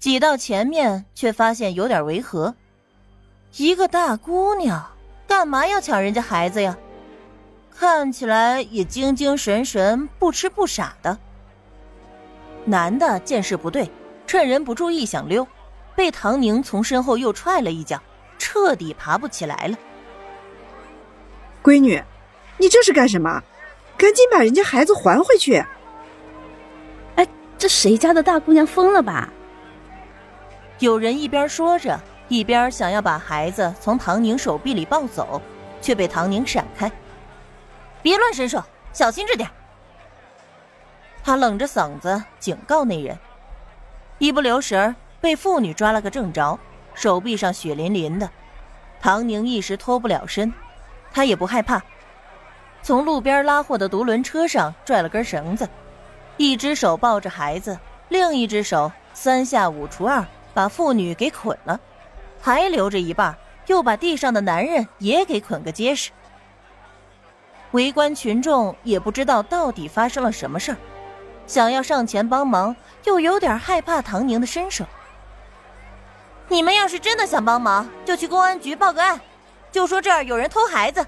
挤到前面，却发现有点违和。一个大姑娘，干嘛要抢人家孩子呀？看起来也精精神神、不吃不傻的。男的见势不对，趁人不注意想溜，被唐宁从身后又踹了一脚，彻底爬不起来了。闺女，你这是干什么？赶紧把人家孩子还回去！哎，这谁家的大姑娘疯了吧？有人一边说着，一边想要把孩子从唐宁手臂里抱走，却被唐宁闪开。别乱伸手，小心着点。他冷着嗓子警告那人，一不留神被妇女抓了个正着，手臂上血淋淋的。唐宁一时脱不了身，他也不害怕，从路边拉货的独轮车上拽了根绳子，一只手抱着孩子，另一只手三下五除二把妇女给捆了，还留着一半，又把地上的男人也给捆个结实。围观群众也不知道到底发生了什么事儿，想要上前帮忙，又有点害怕唐宁的身手。你们要是真的想帮忙，就去公安局报个案，就说这儿有人偷孩子。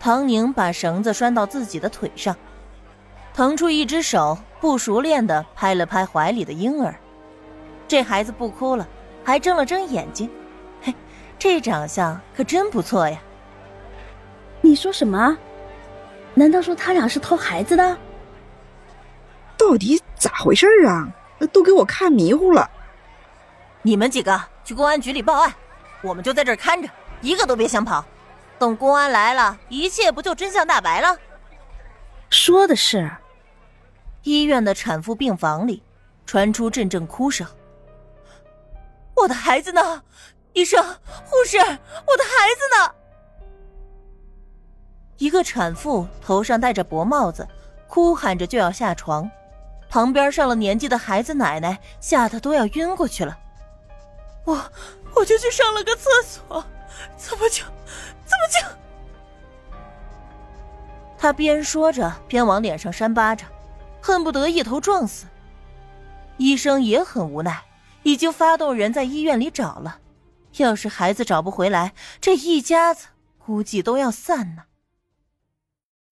唐宁把绳子拴到自己的腿上，腾出一只手，不熟练的拍了拍怀里的婴儿。这孩子不哭了，还睁了睁眼睛，嘿，这长相可真不错呀。你说什么？难道说他俩是偷孩子的？到底咋回事啊？都给我看迷糊了！你们几个去公安局里报案，我们就在这儿看着，一个都别想跑。等公安来了，一切不就真相大白了？说的是。医院的产妇病房里传出阵阵哭声。我的孩子呢？医生、护士，我的孩子呢？一个产妇头上戴着薄帽子，哭喊着就要下床，旁边上了年纪的孩子奶奶吓得都要晕过去了。我我就去上了个厕所，怎么就怎么就？他边说着边往脸上扇巴掌，恨不得一头撞死。医生也很无奈，已经发动人在医院里找了，要是孩子找不回来，这一家子估计都要散呢。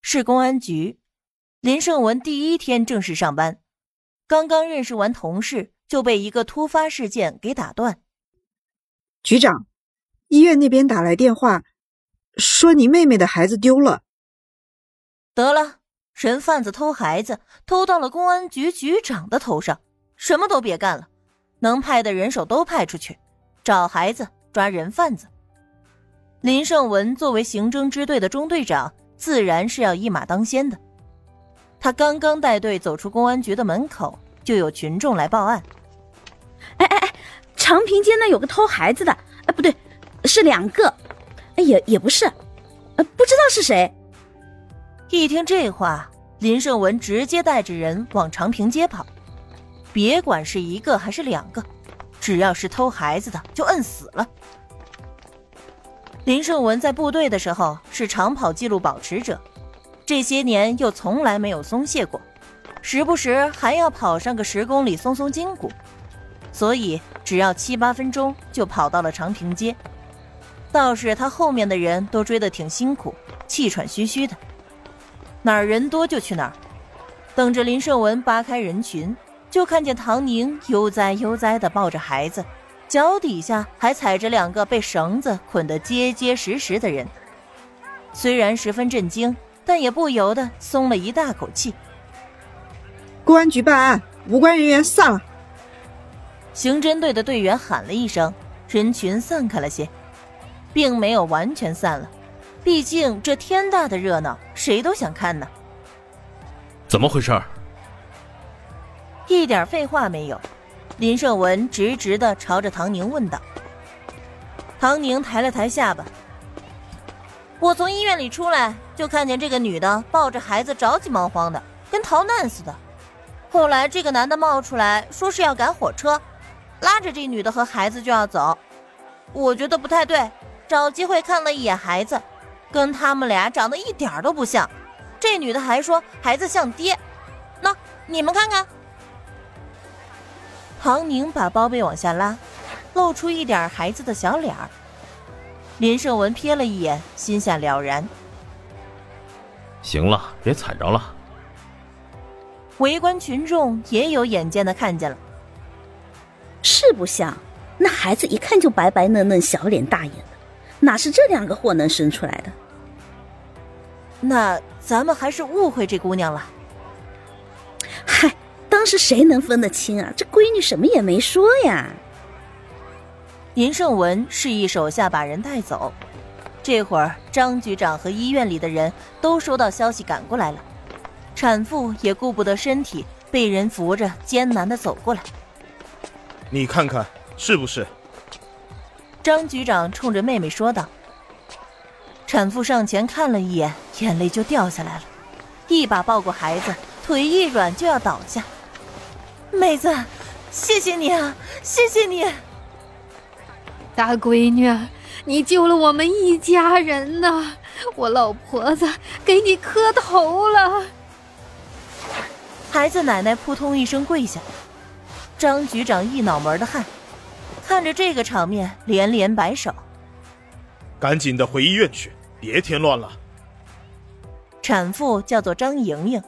市公安局，林胜文第一天正式上班，刚刚认识完同事，就被一个突发事件给打断。局长，医院那边打来电话，说你妹妹的孩子丢了。得了，人贩子偷孩子，偷到了公安局局长的头上，什么都别干了，能派的人手都派出去，找孩子，抓人贩子。林胜文作为刑侦支队的中队长。自然是要一马当先的。他刚刚带队走出公安局的门口，就有群众来报案。哎哎哎，长平街那有个偷孩子的，哎，不对，是两个，哎也也不是，呃，不知道是谁。一听这话，林胜文直接带着人往长平街跑，别管是一个还是两个，只要是偷孩子的就摁死了。林胜文在部队的时候是长跑记录保持者，这些年又从来没有松懈过，时不时还要跑上个十公里松松筋骨，所以只要七八分钟就跑到了长平街。倒是他后面的人都追得挺辛苦，气喘吁吁的，哪儿人多就去哪儿。等着林胜文扒开人群，就看见唐宁悠哉悠哉地抱着孩子。脚底下还踩着两个被绳子捆得结结实实的人，虽然十分震惊，但也不由得松了一大口气。公安局办案，无关人员散了。刑侦队的队员喊了一声，人群散开了些，并没有完全散了，毕竟这天大的热闹，谁都想看呢。怎么回事？一点废话没有。林胜文直直的朝着唐宁问道：“唐宁抬了抬下巴，我从医院里出来，就看见这个女的抱着孩子着急忙慌的，跟逃难似的。后来这个男的冒出来说是要赶火车，拉着这女的和孩子就要走。我觉得不太对，找机会看了一眼孩子，跟他们俩长得一点都不像。这女的还说孩子像爹，那你们看看。”唐宁把包被往下拉，露出一点孩子的小脸儿。林胜文瞥了一眼，心下了然。行了，别踩着了。围观群众也有眼尖的看见了，是不像，那孩子一看就白白嫩嫩、小脸大眼的，哪是这两个货能生出来的？那咱们还是误会这姑娘了。嗨，当时谁能分得清啊？这闺女什么也没说呀。林胜文示意手下把人带走。这会儿，张局长和医院里的人都收到消息赶过来了，产妇也顾不得身体，被人扶着艰难的走过来。你看看是不是？张局长冲着妹妹说道。产妇上前看了一眼，眼泪就掉下来了，一把抱过孩子，腿一软就要倒下。妹子，谢谢你啊，谢谢你！大闺女，你救了我们一家人呐！我老婆子给你磕头了。孩子奶奶扑通一声跪下，张局长一脑门的汗，看着这个场面连连摆手：“赶紧的回医院去，别添乱了。”产妇叫做张莹莹，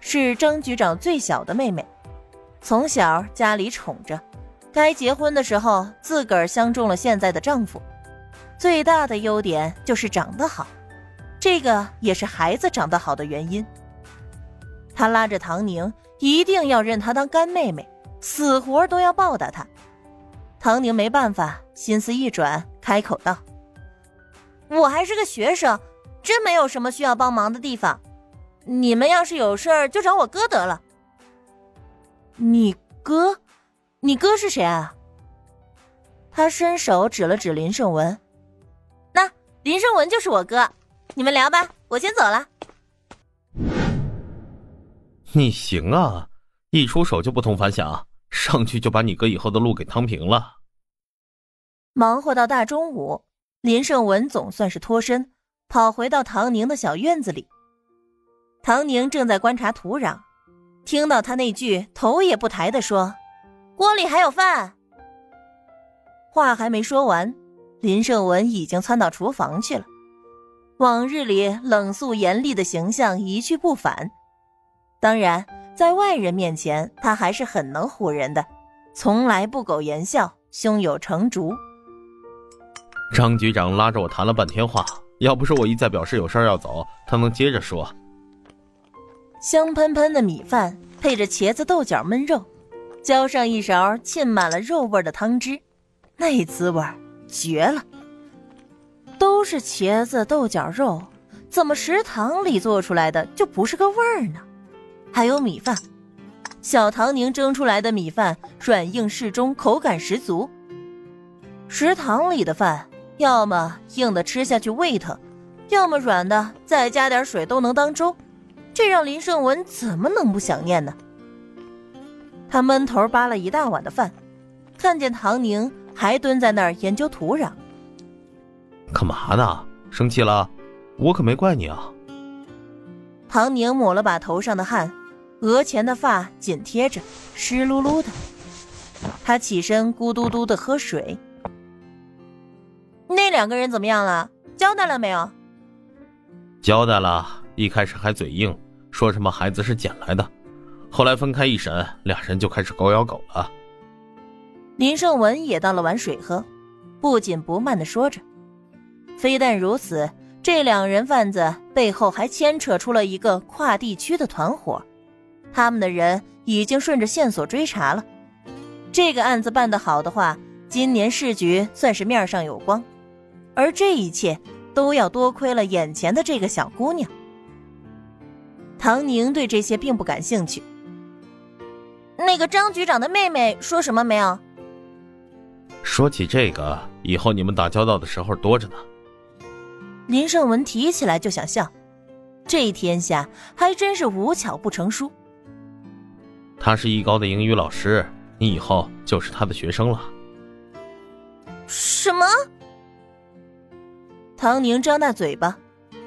是张局长最小的妹妹，从小家里宠着。该结婚的时候，自个儿相中了现在的丈夫，最大的优点就是长得好，这个也是孩子长得好的原因。他拉着唐宁，一定要认她当干妹妹，死活都要报答她。唐宁没办法，心思一转，开口道：“我还是个学生，真没有什么需要帮忙的地方，你们要是有事儿就找我哥得了。”你哥？你哥是谁啊？他伸手指了指林胜文，那林胜文就是我哥，你们聊吧，我先走了。你行啊，一出手就不同凡响，上去就把你哥以后的路给趟平了。忙活到大中午，林胜文总算是脱身，跑回到唐宁的小院子里。唐宁正在观察土壤，听到他那句头也不抬的说。锅里还有饭。话还没说完，林胜文已经窜到厨房去了。往日里冷肃严厉的形象一去不返。当然，在外人面前，他还是很能唬人的，从来不苟言笑，胸有成竹。张局长拉着我谈了半天话，要不是我一再表示有事要走，他能接着说。香喷喷的米饭配着茄子豆角焖肉。浇上一勺浸满了肉味的汤汁，那滋味绝了。都是茄子、豆角、肉，怎么食堂里做出来的就不是个味儿呢？还有米饭，小唐宁蒸出来的米饭软硬适中，口感十足。食堂里的饭，要么硬的吃下去胃疼，要么软的再加点水都能当粥，这让林胜文怎么能不想念呢？他闷头扒了一大碗的饭，看见唐宁还蹲在那儿研究土壤，干嘛呢？生气了？我可没怪你啊。唐宁抹了把头上的汗，额前的发紧贴着，湿漉漉的。他起身咕嘟嘟的喝水。那两个人怎么样了？交代了没有？交代了，一开始还嘴硬，说什么孩子是捡来的。后来分开一审，俩人就开始狗咬狗了。林胜文也倒了碗水喝，不紧不慢的说着：“非但如此，这两人贩子背后还牵扯出了一个跨地区的团伙，他们的人已经顺着线索追查了。这个案子办得好的话，今年市局算是面上有光。而这一切都要多亏了眼前的这个小姑娘。”唐宁对这些并不感兴趣。那个张局长的妹妹说什么没有？说起这个，以后你们打交道的时候多着呢。林胜文提起来就想笑，这天下还真是无巧不成书。他是艺高的英语老师，你以后就是他的学生了。什么？唐宁张大嘴巴，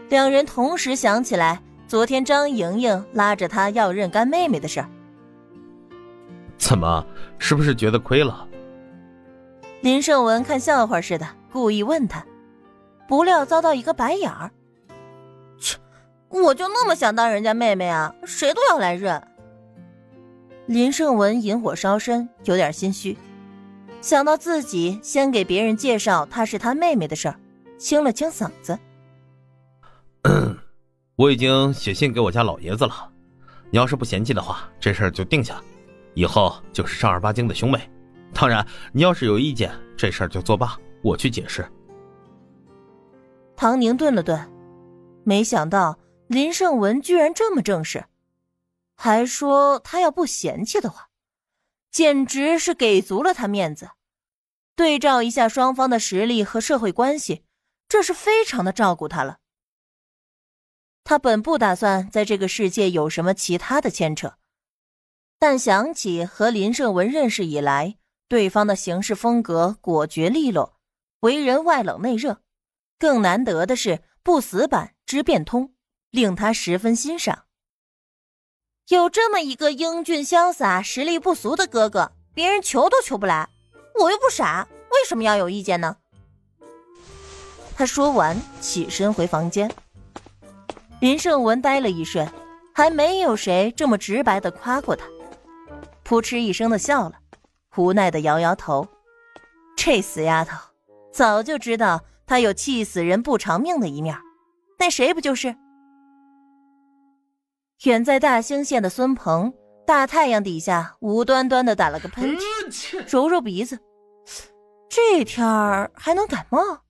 两人同时想起来昨天张莹莹拉着他要认干妹妹的事儿。怎么，是不是觉得亏了？林胜文看笑话似的，故意问他，不料遭到一个白眼儿。切，我就那么想当人家妹妹啊？谁都要来认。林胜文引火烧身，有点心虚，想到自己先给别人介绍她是他妹妹的事儿，清了清嗓子。我已经写信给我家老爷子了，你要是不嫌弃的话，这事儿就定下，以后就是正儿八经的兄妹。当然，你要是有意见，这事儿就作罢，我去解释。唐宁顿了顿，没想到林胜文居然这么正式，还说他要不嫌弃的话，简直是给足了他面子。对照一下双方的实力和社会关系，这是非常的照顾他了。他本不打算在这个世界有什么其他的牵扯，但想起和林胜文认识以来，对方的行事风格果决利落，为人外冷内热，更难得的是不死板、知变通，令他十分欣赏。有这么一个英俊潇洒、实力不俗的哥哥，别人求都求不来。我又不傻，为什么要有意见呢？他说完，起身回房间。林胜文呆了一瞬，还没有谁这么直白的夸过他，扑哧一声的笑了，无奈的摇摇头。这死丫头，早就知道他有气死人不偿命的一面，那谁不就是？远在大兴县的孙鹏，大太阳底下无端端的打了个喷嚏，揉揉鼻子，这天儿还能感冒？